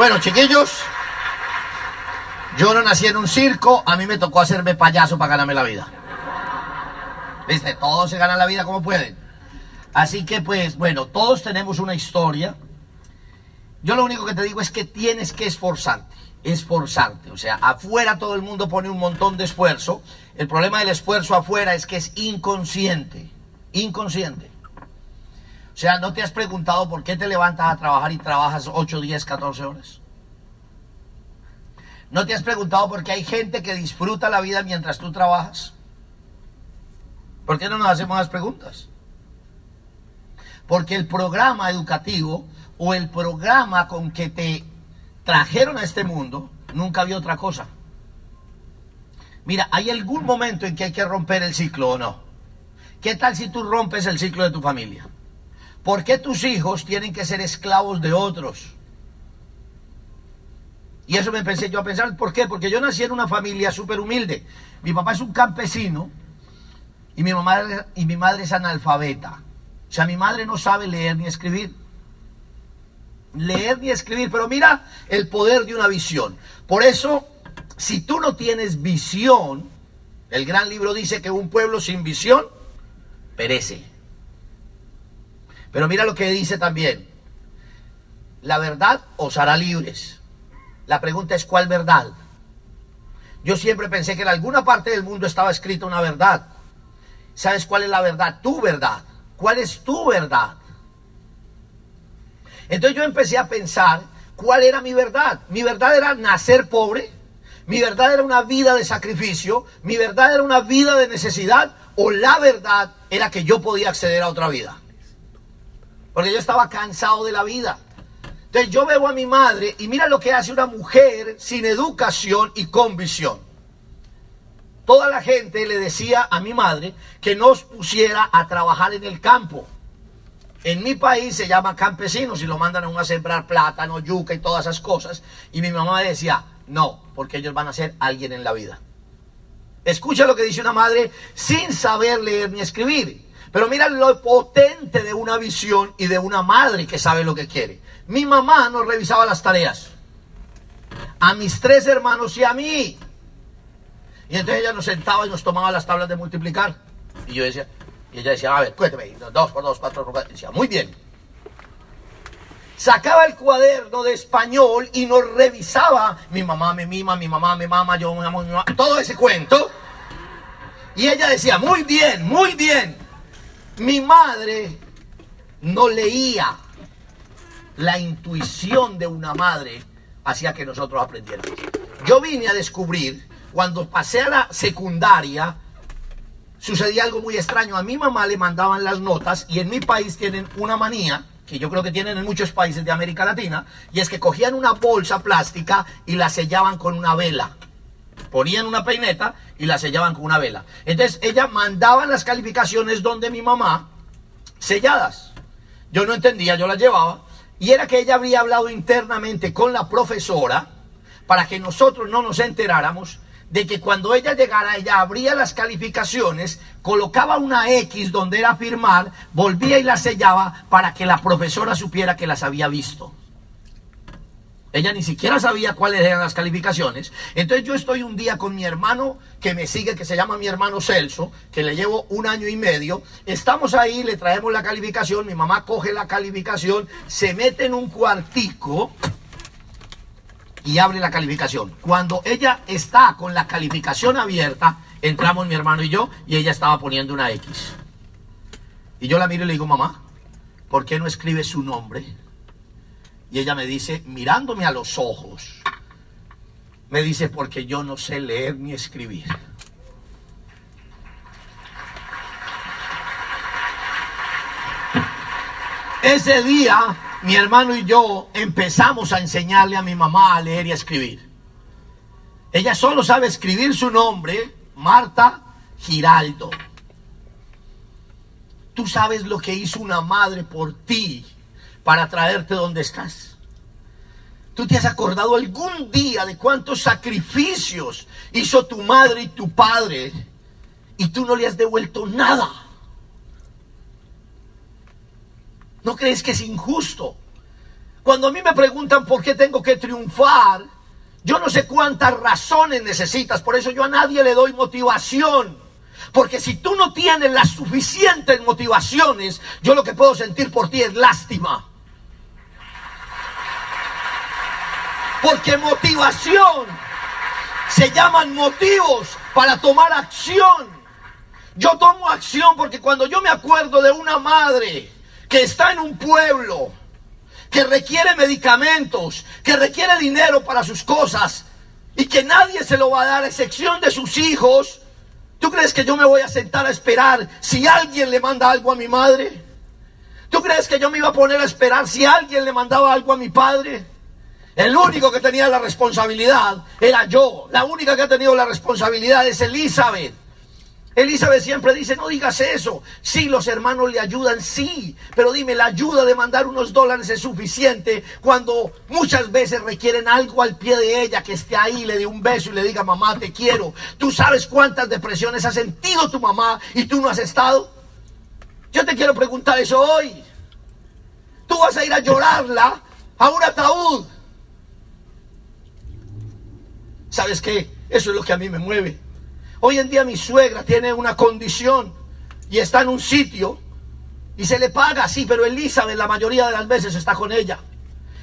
Bueno, chiquillos, yo no nací en un circo, a mí me tocó hacerme payaso para ganarme la vida. ¿Viste? Todos se ganan la vida como pueden. Así que pues, bueno, todos tenemos una historia. Yo lo único que te digo es que tienes que esforzarte, esforzarte. O sea, afuera todo el mundo pone un montón de esfuerzo. El problema del esfuerzo afuera es que es inconsciente, inconsciente. O sea, ¿no te has preguntado por qué te levantas a trabajar y trabajas 8, 10, 14 horas? ¿No te has preguntado por qué hay gente que disfruta la vida mientras tú trabajas? ¿Por qué no nos hacemos las preguntas? Porque el programa educativo o el programa con que te trajeron a este mundo, nunca había otra cosa. Mira, ¿hay algún momento en que hay que romper el ciclo o no? ¿Qué tal si tú rompes el ciclo de tu familia? ¿Por qué tus hijos tienen que ser esclavos de otros? Y eso me empecé yo a pensar, ¿por qué? Porque yo nací en una familia súper humilde. Mi papá es un campesino y mi, mamá, y mi madre es analfabeta. O sea, mi madre no sabe leer ni escribir. Leer ni escribir, pero mira el poder de una visión. Por eso, si tú no tienes visión, el gran libro dice que un pueblo sin visión perece. Pero mira lo que dice también. La verdad os hará libres. La pregunta es ¿cuál verdad? Yo siempre pensé que en alguna parte del mundo estaba escrita una verdad. ¿Sabes cuál es la verdad? Tu verdad. ¿Cuál es tu verdad? Entonces yo empecé a pensar cuál era mi verdad. Mi verdad era nacer pobre. Mi verdad era una vida de sacrificio. Mi verdad era una vida de necesidad. O la verdad era que yo podía acceder a otra vida. Porque yo estaba cansado de la vida. Entonces yo veo a mi madre y mira lo que hace una mujer sin educación y con visión. Toda la gente le decía a mi madre que nos pusiera a trabajar en el campo. En mi país se llama campesinos y lo mandan a uno a sembrar plátano, yuca y todas esas cosas. Y mi mamá decía, no, porque ellos van a ser alguien en la vida. Escucha lo que dice una madre sin saber leer ni escribir. Pero mira lo potente de una visión y de una madre que sabe lo que quiere. Mi mamá nos revisaba las tareas. A mis tres hermanos y a mí. Y entonces ella nos sentaba y nos tomaba las tablas de multiplicar. Y yo decía, y ella decía, a ver, cuénteme, dos por dos, cuatro por cuatro. Y decía, muy bien. Sacaba el cuaderno de español y nos revisaba. Mi mamá me mima, mi mamá me mama, yo me amo, mi mamá. Todo ese cuento. Y ella decía, muy bien, muy bien. Mi madre no leía. La intuición de una madre hacía que nosotros aprendiéramos. Yo vine a descubrir, cuando pasé a la secundaria, sucedía algo muy extraño. A mi mamá le mandaban las notas y en mi país tienen una manía, que yo creo que tienen en muchos países de América Latina, y es que cogían una bolsa plástica y la sellaban con una vela. Ponían una peineta y la sellaban con una vela. Entonces ella mandaba las calificaciones donde mi mamá, selladas. Yo no entendía, yo las llevaba. Y era que ella había hablado internamente con la profesora para que nosotros no nos enteráramos de que cuando ella llegara, ella abría las calificaciones, colocaba una X donde era firmar, volvía y la sellaba para que la profesora supiera que las había visto. Ella ni siquiera sabía cuáles eran las calificaciones. Entonces yo estoy un día con mi hermano que me sigue, que se llama mi hermano Celso, que le llevo un año y medio. Estamos ahí, le traemos la calificación, mi mamá coge la calificación, se mete en un cuartico y abre la calificación. Cuando ella está con la calificación abierta, entramos mi hermano y yo y ella estaba poniendo una X. Y yo la miro y le digo, mamá, ¿por qué no escribe su nombre? Y ella me dice, mirándome a los ojos, me dice, porque yo no sé leer ni escribir. Ese día, mi hermano y yo empezamos a enseñarle a mi mamá a leer y a escribir. Ella solo sabe escribir su nombre, Marta Giraldo. Tú sabes lo que hizo una madre por ti para traerte donde estás. ¿Tú te has acordado algún día de cuántos sacrificios hizo tu madre y tu padre y tú no le has devuelto nada? ¿No crees que es injusto? Cuando a mí me preguntan por qué tengo que triunfar, yo no sé cuántas razones necesitas, por eso yo a nadie le doy motivación. Porque si tú no tienes las suficientes motivaciones, yo lo que puedo sentir por ti es lástima. Porque motivación se llaman motivos para tomar acción. Yo tomo acción porque cuando yo me acuerdo de una madre que está en un pueblo, que requiere medicamentos, que requiere dinero para sus cosas y que nadie se lo va a dar a excepción de sus hijos, ¿tú crees que yo me voy a sentar a esperar si alguien le manda algo a mi madre? ¿Tú crees que yo me iba a poner a esperar si alguien le mandaba algo a mi padre? El único que tenía la responsabilidad era yo. La única que ha tenido la responsabilidad es Elizabeth. Elizabeth siempre dice, no digas eso. Sí, los hermanos le ayudan, sí. Pero dime, la ayuda de mandar unos dólares es suficiente cuando muchas veces requieren algo al pie de ella, que esté ahí, le dé un beso y le diga, mamá, te quiero. ¿Tú sabes cuántas depresiones ha sentido tu mamá y tú no has estado? Yo te quiero preguntar eso hoy. Tú vas a ir a llorarla a un ataúd. ¿Sabes qué? Eso es lo que a mí me mueve. Hoy en día mi suegra tiene una condición y está en un sitio y se le paga, sí, pero Elizabeth la mayoría de las veces está con ella.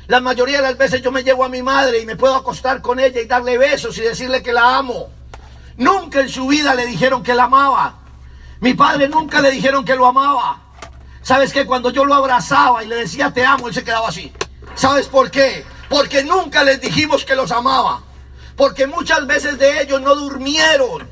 La mayoría de las veces yo me llevo a mi madre y me puedo acostar con ella y darle besos y decirle que la amo. Nunca en su vida le dijeron que la amaba. Mi padre nunca le dijeron que lo amaba. ¿Sabes qué? Cuando yo lo abrazaba y le decía te amo, él se quedaba así. ¿Sabes por qué? Porque nunca les dijimos que los amaba. Porque muchas veces de ellos no durmieron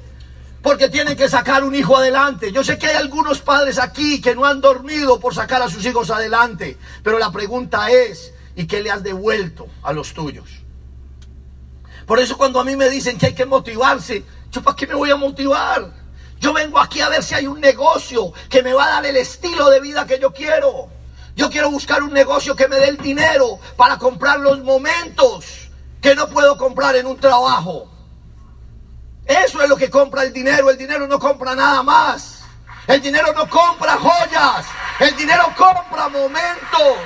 porque tienen que sacar un hijo adelante. Yo sé que hay algunos padres aquí que no han dormido por sacar a sus hijos adelante, pero la pregunta es, ¿y qué le has devuelto a los tuyos? Por eso cuando a mí me dicen que hay que motivarse, ¿yo para qué me voy a motivar? Yo vengo aquí a ver si hay un negocio que me va a dar el estilo de vida que yo quiero. Yo quiero buscar un negocio que me dé el dinero para comprar los momentos que no puedo comprar en un trabajo. Eso es lo que compra el dinero. El dinero no compra nada más. El dinero no compra joyas. El dinero compra momentos.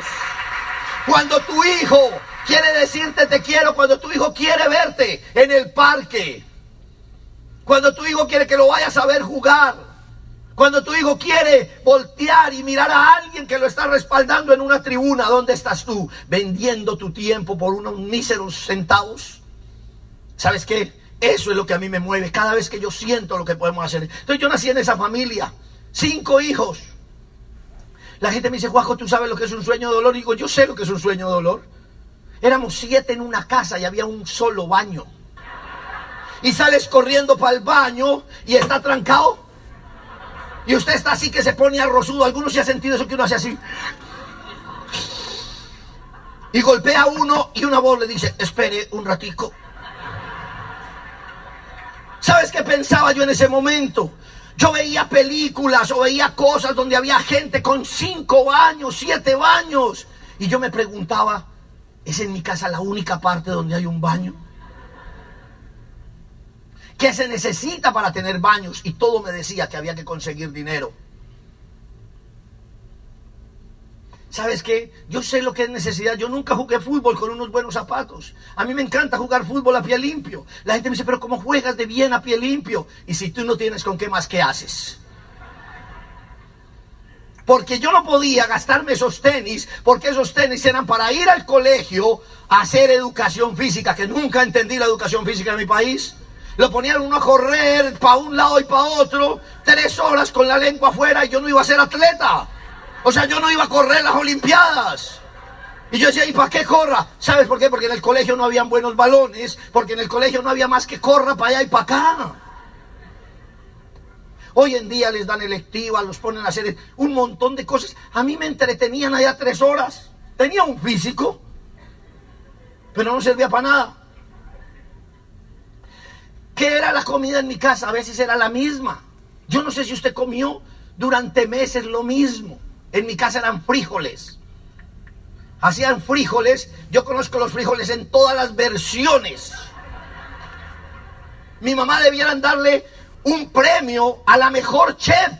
Cuando tu hijo quiere decirte te quiero, cuando tu hijo quiere verte en el parque, cuando tu hijo quiere que lo vayas a ver jugar, cuando tu hijo quiere voltear y mirar a alguien que lo está respaldando en una tribuna, ¿dónde estás tú? Vendiendo tu tiempo por unos míseros centavos. ¿Sabes qué? Eso es lo que a mí me mueve cada vez que yo siento lo que podemos hacer. Entonces yo nací en esa familia, cinco hijos. La gente me dice, Juajo, ¿tú sabes lo que es un sueño de dolor? Y digo, yo sé lo que es un sueño de dolor. Éramos siete en una casa y había un solo baño. Y sales corriendo para el baño y está trancado. Y usted está así que se pone arrozudo. Algunos se ha sentido eso que uno hace así. Y golpea a uno y una voz le dice, espere un ratico. ¿Sabes qué pensaba yo en ese momento? Yo veía películas o veía cosas donde había gente con cinco baños, siete baños. Y yo me preguntaba, ¿es en mi casa la única parte donde hay un baño? ¿Qué se necesita para tener baños? Y todo me decía que había que conseguir dinero. ¿Sabes qué? Yo sé lo que es necesidad. Yo nunca jugué fútbol con unos buenos zapatos. A mí me encanta jugar fútbol a pie limpio. La gente me dice, pero ¿cómo juegas de bien a pie limpio? Y si tú no tienes con qué más, ¿qué haces? Porque yo no podía gastarme esos tenis, porque esos tenis eran para ir al colegio a hacer educación física, que nunca entendí la educación física en mi país. Lo ponían uno a correr para un lado y para otro, tres horas con la lengua afuera y yo no iba a ser atleta. O sea, yo no iba a correr las Olimpiadas. Y yo decía, ¿y para qué corra? ¿Sabes por qué? Porque en el colegio no habían buenos balones, porque en el colegio no había más que corra para allá y para acá. Hoy en día les dan electiva, los ponen a hacer un montón de cosas. A mí me entretenían allá tres horas. Tenía un físico, pero no servía para nada. ¿Qué era la comida en mi casa? A veces era la misma. Yo no sé si usted comió durante meses lo mismo. En mi casa eran frijoles. Hacían frijoles. Yo conozco los frijoles en todas las versiones. Mi mamá debieran darle un premio a la mejor chef.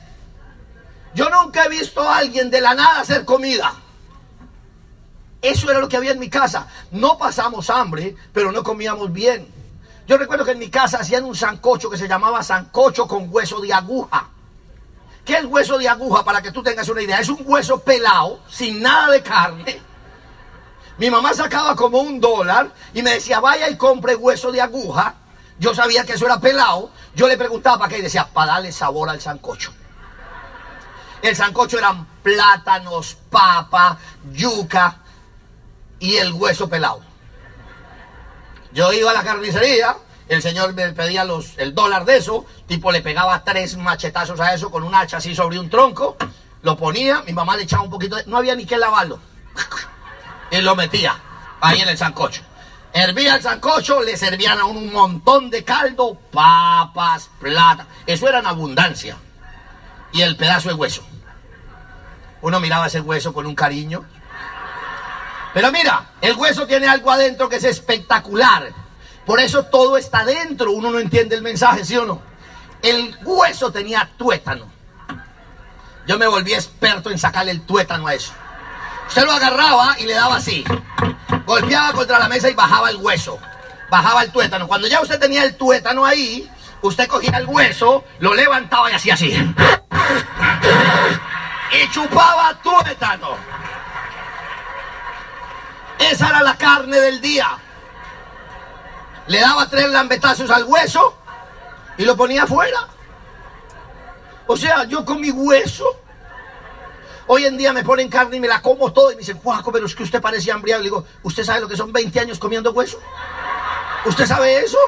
Yo nunca he visto a alguien de la nada hacer comida. Eso era lo que había en mi casa. No pasamos hambre, pero no comíamos bien. Yo recuerdo que en mi casa hacían un sancocho que se llamaba sancocho con hueso de aguja. ¿Qué es hueso de aguja? Para que tú tengas una idea. Es un hueso pelado, sin nada de carne. Mi mamá sacaba como un dólar y me decía, vaya y compre hueso de aguja. Yo sabía que eso era pelado. Yo le preguntaba para qué y decía, para darle sabor al sancocho. El sancocho eran plátanos, papa, yuca y el hueso pelado. Yo iba a la carnicería, el señor me pedía los, el dólar de eso, tipo le pegaba tres machetazos a eso con un hacha así sobre un tronco, lo ponía, mi mamá le echaba un poquito de... No había ni que lavarlo. Y lo metía ahí en el sancocho. Hervía el sancocho, le servían a uno un montón de caldo, papas, plata. Eso era en abundancia. Y el pedazo de hueso. Uno miraba ese hueso con un cariño. Pero mira, el hueso tiene algo adentro que es espectacular. Por eso todo está dentro. Uno no entiende el mensaje, ¿sí o no? El hueso tenía tuétano. Yo me volví experto en sacarle el tuétano a eso. Usted lo agarraba y le daba así. Golpeaba contra la mesa y bajaba el hueso. Bajaba el tuétano. Cuando ya usted tenía el tuétano ahí, usted cogía el hueso, lo levantaba y hacía así. Y chupaba tuétano. Esa era la carne del día. Le daba tres lambetazos al hueso y lo ponía afuera. O sea, yo con mi hueso Hoy en día me ponen carne y me la como todo y me dicen, Juaco, pero es que usted parece hambriado. Le digo, ¿usted sabe lo que son 20 años comiendo hueso? ¿Usted sabe eso?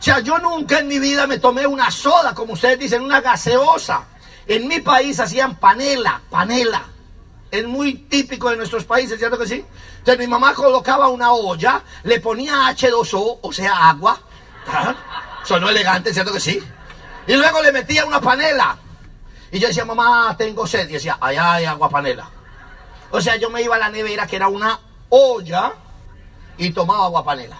O sea, yo nunca en mi vida me tomé una soda, como ustedes dicen, una gaseosa. En mi país hacían panela, panela. Es muy típico de nuestros países, ¿cierto que sí? Entonces mi mamá colocaba una olla, le ponía H2O, o sea, agua. Sonó elegante, ¿cierto que sí? Y luego le metía una panela. Y yo decía, mamá, tengo sed. Y decía, allá hay agua panela. O sea, yo me iba a la nevera, que era una olla, y tomaba agua panela.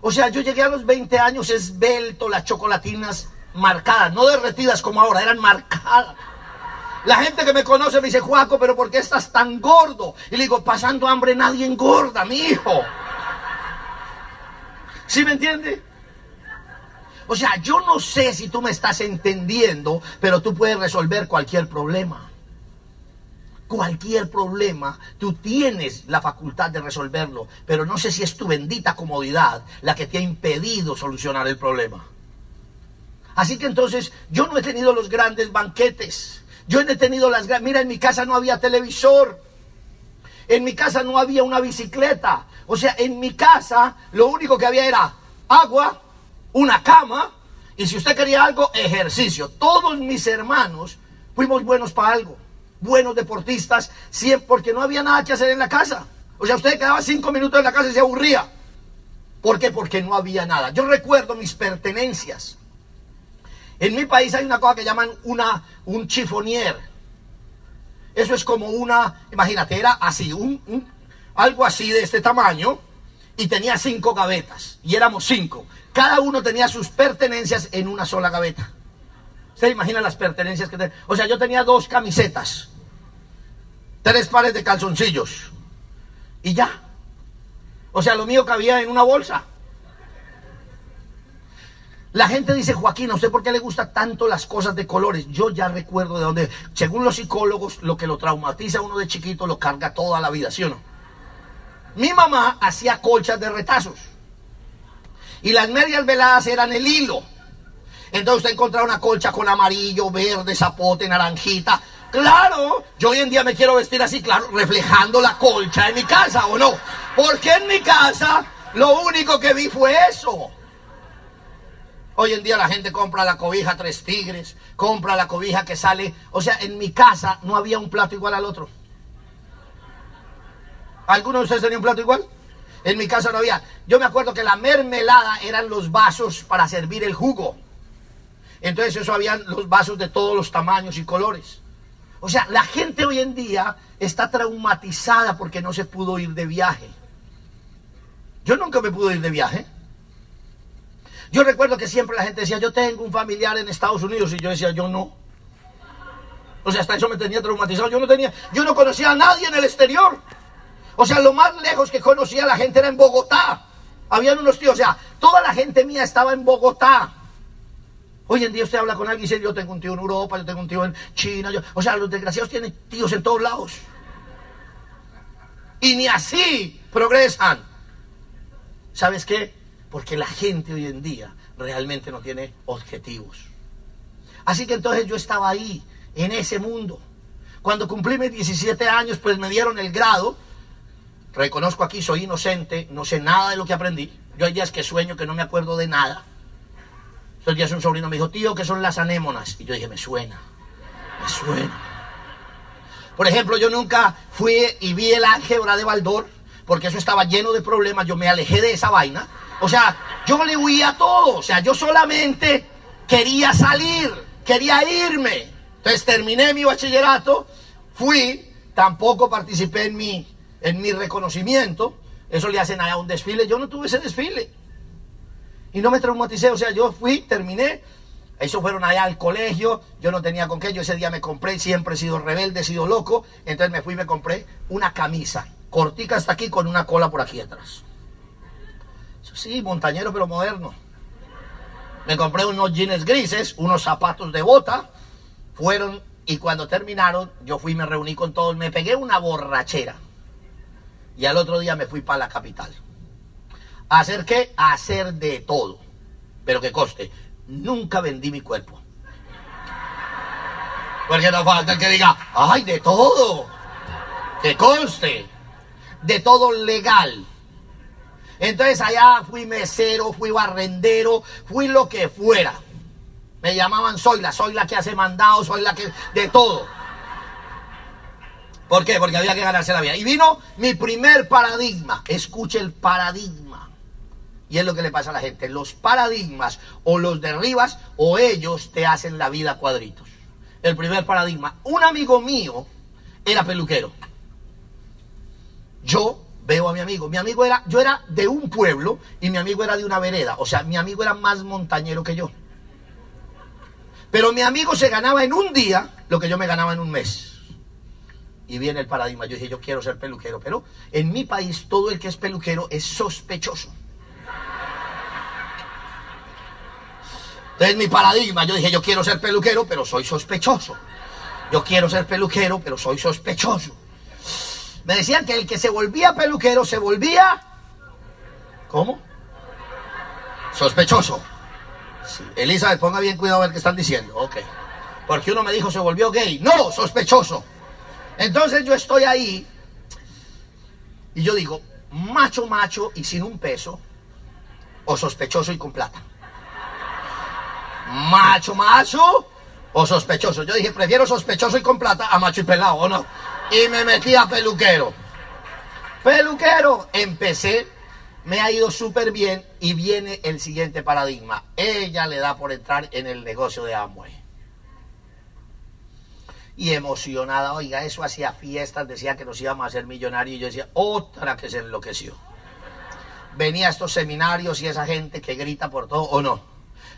O sea, yo llegué a los 20 años esbelto, las chocolatinas marcadas, no derretidas como ahora, eran marcadas. La gente que me conoce me dice, Juaco, pero ¿por qué estás tan gordo? Y le digo, pasando hambre nadie engorda, mi hijo. ¿Sí me entiende? O sea, yo no sé si tú me estás entendiendo, pero tú puedes resolver cualquier problema. Cualquier problema, tú tienes la facultad de resolverlo, pero no sé si es tu bendita comodidad la que te ha impedido solucionar el problema. Así que entonces yo no he tenido los grandes banquetes. Yo he tenido las. Mira, en mi casa no había televisor. En mi casa no había una bicicleta. O sea, en mi casa lo único que había era agua, una cama y si usted quería algo, ejercicio. Todos mis hermanos fuimos buenos para algo, buenos deportistas, siempre, porque no había nada que hacer en la casa. O sea, usted quedaba cinco minutos en la casa y se aburría. ¿Por qué? Porque no había nada. Yo recuerdo mis pertenencias. En mi país hay una cosa que llaman una, un chifonier. Eso es como una, imagínate, era así, un, algo así de este tamaño y tenía cinco gavetas. Y éramos cinco. Cada uno tenía sus pertenencias en una sola gaveta. ¿Se imagina las pertenencias que tenía? O sea, yo tenía dos camisetas, tres pares de calzoncillos y ya. O sea, lo mío cabía en una bolsa. La gente dice, Joaquín, no sé por qué le gusta tanto las cosas de colores. Yo ya recuerdo de dónde, según los psicólogos, lo que lo traumatiza a uno de chiquito lo carga toda la vida, ¿sí o no? Mi mamá hacía colchas de retazos. Y las medias veladas eran el hilo. Entonces usted encontraba una colcha con amarillo, verde, zapote, naranjita. Claro, yo hoy en día me quiero vestir así, claro, reflejando la colcha en mi casa, ¿o no? Porque en mi casa lo único que vi fue eso. Hoy en día la gente compra la cobija tres tigres, compra la cobija que sale. O sea, en mi casa no había un plato igual al otro. ¿Alguno de ustedes tenía un plato igual? En mi casa no había. Yo me acuerdo que la mermelada eran los vasos para servir el jugo. Entonces eso habían los vasos de todos los tamaños y colores. O sea, la gente hoy en día está traumatizada porque no se pudo ir de viaje. Yo nunca me pude ir de viaje. Yo recuerdo que siempre la gente decía, yo tengo un familiar en Estados Unidos y yo decía, yo no. O sea, hasta eso me tenía traumatizado. Yo no tenía, yo no conocía a nadie en el exterior. O sea, lo más lejos que conocía a la gente era en Bogotá. Habían unos tíos, o sea, toda la gente mía estaba en Bogotá. Hoy en día usted habla con alguien y dice, yo tengo un tío en Europa, yo tengo un tío en China. O sea, los desgraciados tienen tíos en todos lados. Y ni así progresan. ¿Sabes qué? Porque la gente hoy en día realmente no tiene objetivos. Así que entonces yo estaba ahí, en ese mundo. Cuando cumplí mis 17 años, pues me dieron el grado. Reconozco aquí, soy inocente, no sé nada de lo que aprendí. Yo hay días que sueño que no me acuerdo de nada. Estos un sobrino me dijo, tío, ¿qué son las anémonas? Y yo dije, me suena, me suena. Por ejemplo, yo nunca fui y vi el álgebra de Baldor, porque eso estaba lleno de problemas, yo me alejé de esa vaina. O sea, yo le huía todo, o sea, yo solamente quería salir, quería irme. Entonces terminé mi bachillerato, fui, tampoco participé en mi, en mi reconocimiento, eso le hacen allá un desfile, yo no tuve ese desfile. Y no me traumaticé, o sea, yo fui, terminé, eso fueron allá al colegio, yo no tenía con qué, yo ese día me compré, siempre he sido rebelde, he sido loco, entonces me fui y me compré una camisa, cortica hasta aquí con una cola por aquí atrás. Sí, montañero pero moderno. Me compré unos jeans grises, unos zapatos de bota, fueron y cuando terminaron yo fui me reuní con todos, me pegué una borrachera. Y al otro día me fui para la capital. ¿Hacer qué? Hacer de todo. Pero que coste, nunca vendí mi cuerpo. Porque no falta el que diga, ¡ay, de todo! Que conste, de todo legal. Entonces allá fui mesero, fui barrendero, fui lo que fuera. Me llamaban soy la, soy la que hace mandado, soy la que... de todo. ¿Por qué? Porque había que ganarse la vida. Y vino mi primer paradigma. Escuche el paradigma. Y es lo que le pasa a la gente. Los paradigmas o los derribas o ellos te hacen la vida cuadritos. El primer paradigma. Un amigo mío era peluquero. Yo veo a mi amigo. Mi amigo era, yo era de un pueblo y mi amigo era de una vereda. O sea, mi amigo era más montañero que yo. Pero mi amigo se ganaba en un día lo que yo me ganaba en un mes. Y viene el paradigma. Yo dije, yo quiero ser peluquero. Pero en mi país todo el que es peluquero es sospechoso. Entonces mi paradigma, yo dije, yo quiero ser peluquero, pero soy sospechoso. Yo quiero ser peluquero, pero soy sospechoso. Me decían que el que se volvía peluquero se volvía... ¿Cómo? Sospechoso. Sí. Elizabeth, ponga bien cuidado a ver qué están diciendo. Ok. Porque uno me dijo se volvió gay. No, sospechoso. Entonces yo estoy ahí y yo digo, macho, macho y sin un peso, o sospechoso y con plata macho, macho o sospechoso. Yo dije, prefiero sospechoso y con plata a macho y pelado, ¿o no? Y me metí a peluquero. Peluquero, empecé, me ha ido súper bien y viene el siguiente paradigma. Ella le da por entrar en el negocio de Amway. Y emocionada, oiga, eso hacía fiestas, decía que nos íbamos a hacer millonarios y yo decía, otra que se enloqueció. Venía a estos seminarios y esa gente que grita por todo, ¿o no?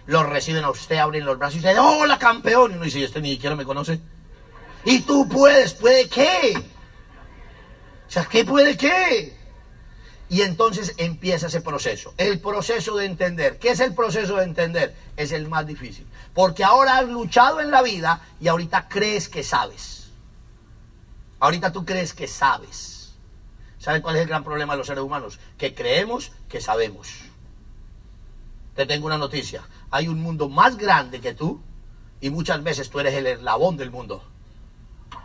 Los reciben a usted, abren los brazos y dicen, hola campeón. Y uno dice, este ni siquiera me conoce. Y tú puedes, ¿puede qué? O ¿qué puede qué? Y entonces empieza ese proceso. El proceso de entender. ¿Qué es el proceso de entender? Es el más difícil. Porque ahora has luchado en la vida y ahorita crees que sabes. Ahorita tú crees que sabes. ¿Sabes cuál es el gran problema de los seres humanos? Que creemos que sabemos. Te tengo una noticia hay un mundo más grande que tú y muchas veces tú eres el eslabón del mundo.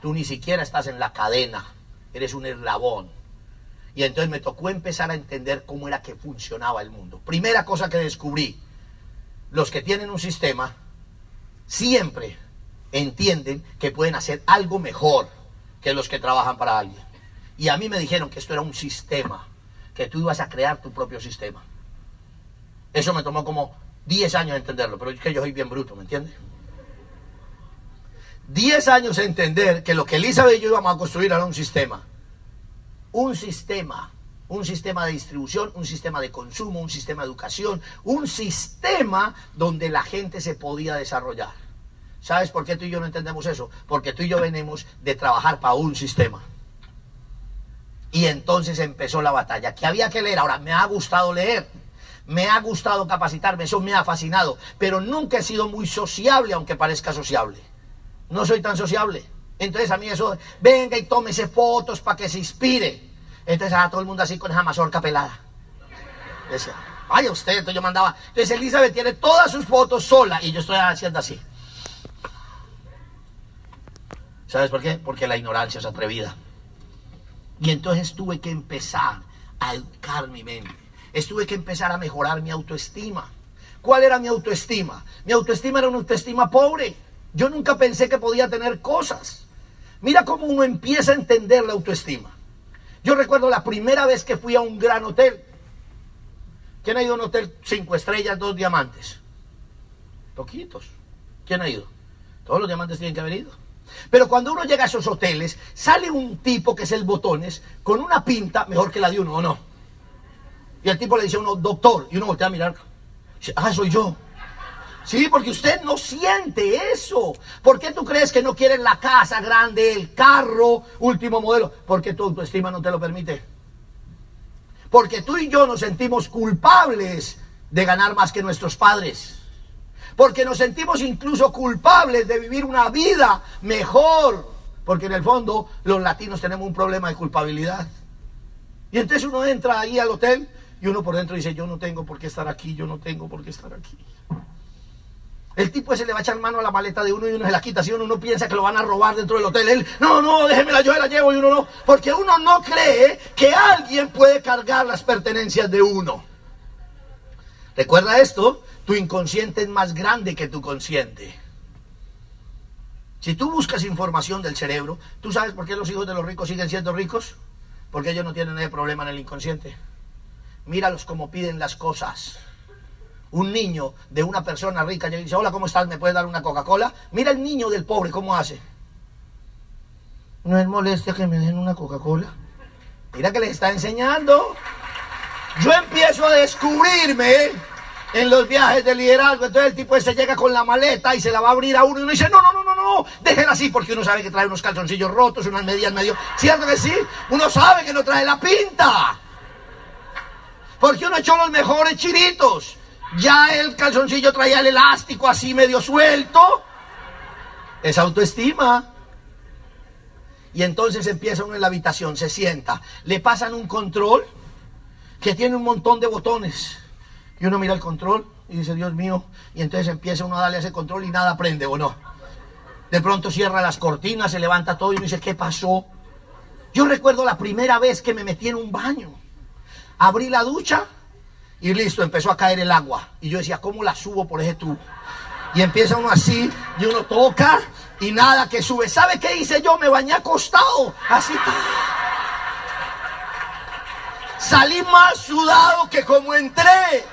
Tú ni siquiera estás en la cadena, eres un eslabón. Y entonces me tocó empezar a entender cómo era que funcionaba el mundo. Primera cosa que descubrí, los que tienen un sistema siempre entienden que pueden hacer algo mejor que los que trabajan para alguien. Y a mí me dijeron que esto era un sistema, que tú ibas a crear tu propio sistema. Eso me tomó como 10 años de entenderlo, pero es que yo soy bien bruto, ¿me entiendes? 10 años de entender que lo que Elizabeth y yo íbamos a construir era un sistema. Un sistema. Un sistema de distribución, un sistema de consumo, un sistema de educación, un sistema donde la gente se podía desarrollar. ¿Sabes por qué tú y yo no entendemos eso? Porque tú y yo venimos de trabajar para un sistema. Y entonces empezó la batalla. ¿Qué había que leer? Ahora, me ha gustado leer. Me ha gustado capacitarme, eso me ha fascinado. Pero nunca he sido muy sociable, aunque parezca sociable. No soy tan sociable. Entonces a mí eso, venga y tómese fotos para que se inspire. Entonces a todo el mundo así con esa mazorca pelada. Decía, vaya usted, entonces yo mandaba. Entonces Elizabeth tiene todas sus fotos sola y yo estoy haciendo así. ¿Sabes por qué? Porque la ignorancia es atrevida. Y entonces tuve que empezar a educar mi mente. Estuve que empezar a mejorar mi autoestima. ¿Cuál era mi autoestima? Mi autoestima era una autoestima pobre. Yo nunca pensé que podía tener cosas. Mira cómo uno empieza a entender la autoestima. Yo recuerdo la primera vez que fui a un gran hotel. ¿Quién ha ido a un hotel cinco estrellas, dos diamantes? Poquitos. ¿Quién ha ido? Todos los diamantes tienen que haber ido. Pero cuando uno llega a esos hoteles, sale un tipo que es el botones con una pinta mejor que la de uno, ¿o no? Y el tipo le dice a uno, doctor, y uno voltea a mirar. Ah, soy yo. Sí, porque usted no siente eso. ¿Por qué tú crees que no quieres la casa grande, el carro, último modelo? Porque tu autoestima no te lo permite. Porque tú y yo nos sentimos culpables de ganar más que nuestros padres porque nos sentimos incluso culpables de vivir una vida mejor, porque en el fondo los latinos tenemos un problema de culpabilidad. Y entonces uno entra ahí al hotel y uno por dentro dice, yo no tengo por qué estar aquí, yo no tengo por qué estar aquí. El tipo ese le va a echar mano a la maleta de uno y uno se la quita. Si uno no piensa que lo van a robar dentro del hotel, él, no, no, déjemela, yo la llevo y uno no. Porque uno no cree que alguien puede cargar las pertenencias de uno. Recuerda esto, tu inconsciente es más grande que tu consciente. Si tú buscas información del cerebro, ¿tú sabes por qué los hijos de los ricos siguen siendo ricos? Porque ellos no tienen ese problema en el inconsciente. Míralos como piden las cosas. Un niño de una persona rica y dice, hola, ¿cómo estás? ¿Me puedes dar una Coca-Cola? Mira el niño del pobre, ¿cómo hace? No es molestia que me den una Coca-Cola. Mira que les está enseñando. Yo empiezo a descubrirme en los viajes de liderazgo. Entonces el tipo se llega con la maleta y se la va a abrir a uno y uno dice, no, no, no, no, no, déjela así porque uno sabe que trae unos calzoncillos rotos, unas medias medio... ¿Cierto que sí? Uno sabe que no trae la pinta. Porque uno echó los mejores chiritos. Ya el calzoncillo traía el elástico así medio suelto. Es autoestima. Y entonces empieza uno en la habitación, se sienta, le pasan un control que tiene un montón de botones. Y uno mira el control y dice, Dios mío, y entonces empieza uno a darle ese control y nada prende, ¿o no? De pronto cierra las cortinas, se levanta todo y uno dice, ¿qué pasó? Yo recuerdo la primera vez que me metí en un baño. Abrí la ducha y listo, empezó a caer el agua. Y yo decía, ¿cómo la subo por ese tubo? Y empieza uno así, y uno toca, y nada que sube. ¿Sabe qué hice yo? Me bañé acostado, así. Salí más sudado que como entré.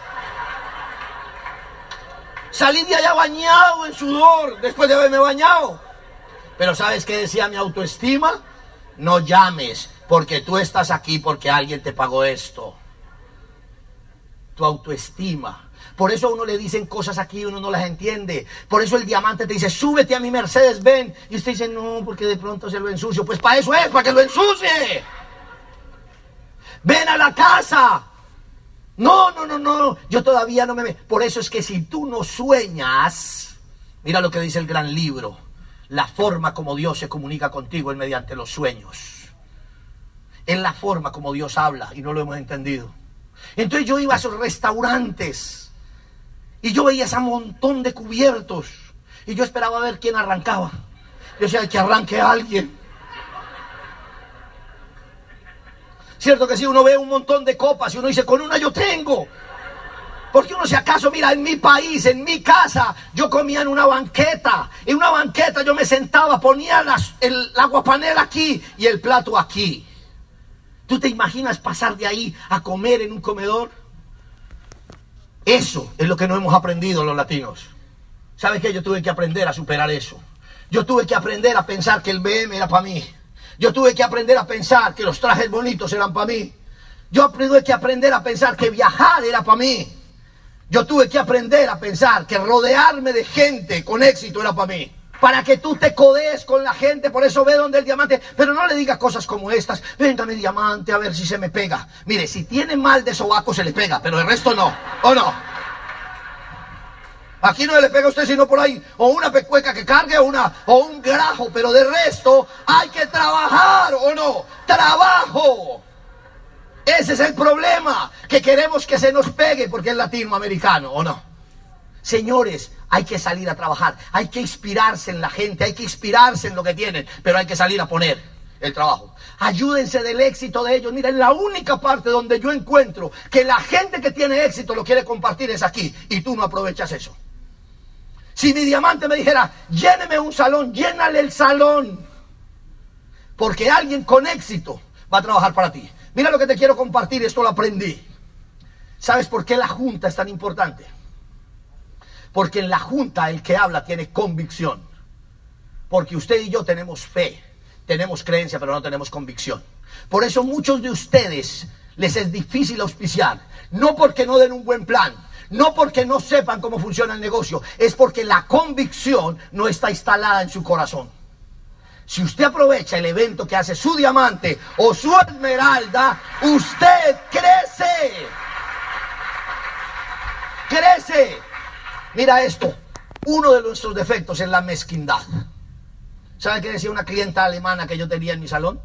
Salí de allá bañado en sudor después de haberme bañado. Pero ¿sabes qué decía mi autoestima? No llames porque tú estás aquí porque alguien te pagó esto. Tu autoestima. Por eso a uno le dicen cosas aquí y uno no las entiende. Por eso el diamante te dice, súbete a mi Mercedes, ven. Y usted dice, no, porque de pronto se lo ensucio. Pues para eso es, para que lo ensucie. Ven a la casa. No, no, no, no, yo todavía no me... Por eso es que si tú no sueñas, mira lo que dice el gran libro, la forma como Dios se comunica contigo es mediante los sueños. Es la forma como Dios habla y no lo hemos entendido. Entonces yo iba a esos restaurantes y yo veía ese montón de cubiertos y yo esperaba ver quién arrancaba. Yo decía, que arranque alguien. Cierto que si uno ve un montón de copas y uno dice, con una yo tengo. Porque uno si acaso, mira, en mi país, en mi casa, yo comía en una banqueta. En una banqueta yo me sentaba, ponía el agua panela aquí y el plato aquí. ¿Tú te imaginas pasar de ahí a comer en un comedor? Eso es lo que no hemos aprendido los latinos. ¿Sabes qué? Yo tuve que aprender a superar eso. Yo tuve que aprender a pensar que el BM era para mí. Yo tuve que aprender a pensar que los trajes bonitos eran para mí. Yo tuve que aprender a pensar que viajar era para mí. Yo tuve que aprender a pensar que rodearme de gente con éxito era para mí. Para que tú te codees con la gente. Por eso ve donde el diamante. Pero no le digas cosas como estas. Véngame diamante a ver si se me pega. Mire, si tiene mal de sobaco se le pega, pero el resto no. ¿O no? Aquí no le pega a usted sino por ahí. O una pecueca que cargue o, una, o un grajo. Pero de resto hay que trabajar o no. Trabajo. Ese es el problema. Que queremos que se nos pegue porque es latinoamericano o no. Señores, hay que salir a trabajar, hay que inspirarse en la gente, hay que inspirarse en lo que tienen, pero hay que salir a poner el trabajo. Ayúdense del éxito de ellos. Miren, la única parte donde yo encuentro que la gente que tiene éxito lo quiere compartir es aquí y tú no aprovechas eso. Si mi diamante me dijera, lléneme un salón, llénale el salón. Porque alguien con éxito va a trabajar para ti. Mira lo que te quiero compartir, esto lo aprendí. ¿Sabes por qué la junta es tan importante? Porque en la junta el que habla tiene convicción. Porque usted y yo tenemos fe, tenemos creencia, pero no tenemos convicción. Por eso muchos de ustedes les es difícil auspiciar. No porque no den un buen plan, no porque no sepan cómo funciona el negocio, es porque la convicción no está instalada en su corazón. Si usted aprovecha el evento que hace su diamante o su esmeralda, usted crece. Crece. Mira esto, uno de nuestros defectos es la mezquindad. ¿Sabe qué decía una clienta alemana que yo tenía en mi salón?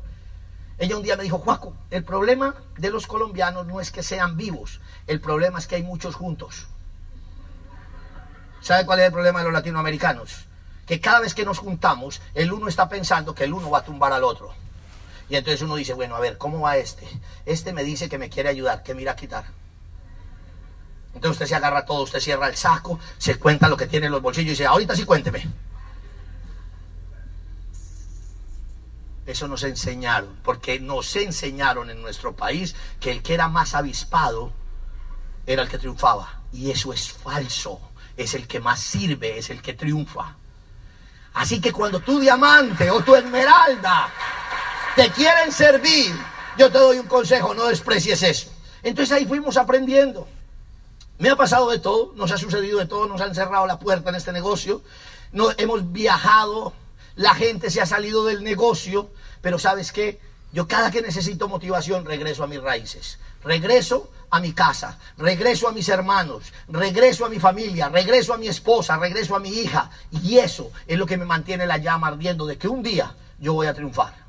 Ella un día me dijo, Juaco, el problema de los colombianos no es que sean vivos, el problema es que hay muchos juntos. ¿Sabe cuál es el problema de los latinoamericanos? Que cada vez que nos juntamos, el uno está pensando que el uno va a tumbar al otro. Y entonces uno dice, bueno, a ver, ¿cómo va este? Este me dice que me quiere ayudar, que mira a quitar. Entonces usted se agarra todo, usted cierra el saco, se cuenta lo que tiene en los bolsillos y dice, ahorita sí cuénteme. Eso nos enseñaron, porque nos enseñaron en nuestro país que el que era más avispado era el que triunfaba. Y eso es falso. Es el que más sirve, es el que triunfa. Así que cuando tu diamante o tu esmeralda te quieren servir, yo te doy un consejo, no desprecies eso. Entonces ahí fuimos aprendiendo. Me ha pasado de todo, nos ha sucedido de todo, nos han cerrado la puerta en este negocio, no, hemos viajado, la gente se ha salido del negocio, pero ¿sabes qué? Yo cada que necesito motivación regreso a mis raíces, regreso a mi casa, regreso a mis hermanos, regreso a mi familia, regreso a mi esposa, regreso a mi hija. Y eso es lo que me mantiene la llama ardiendo de que un día yo voy a triunfar.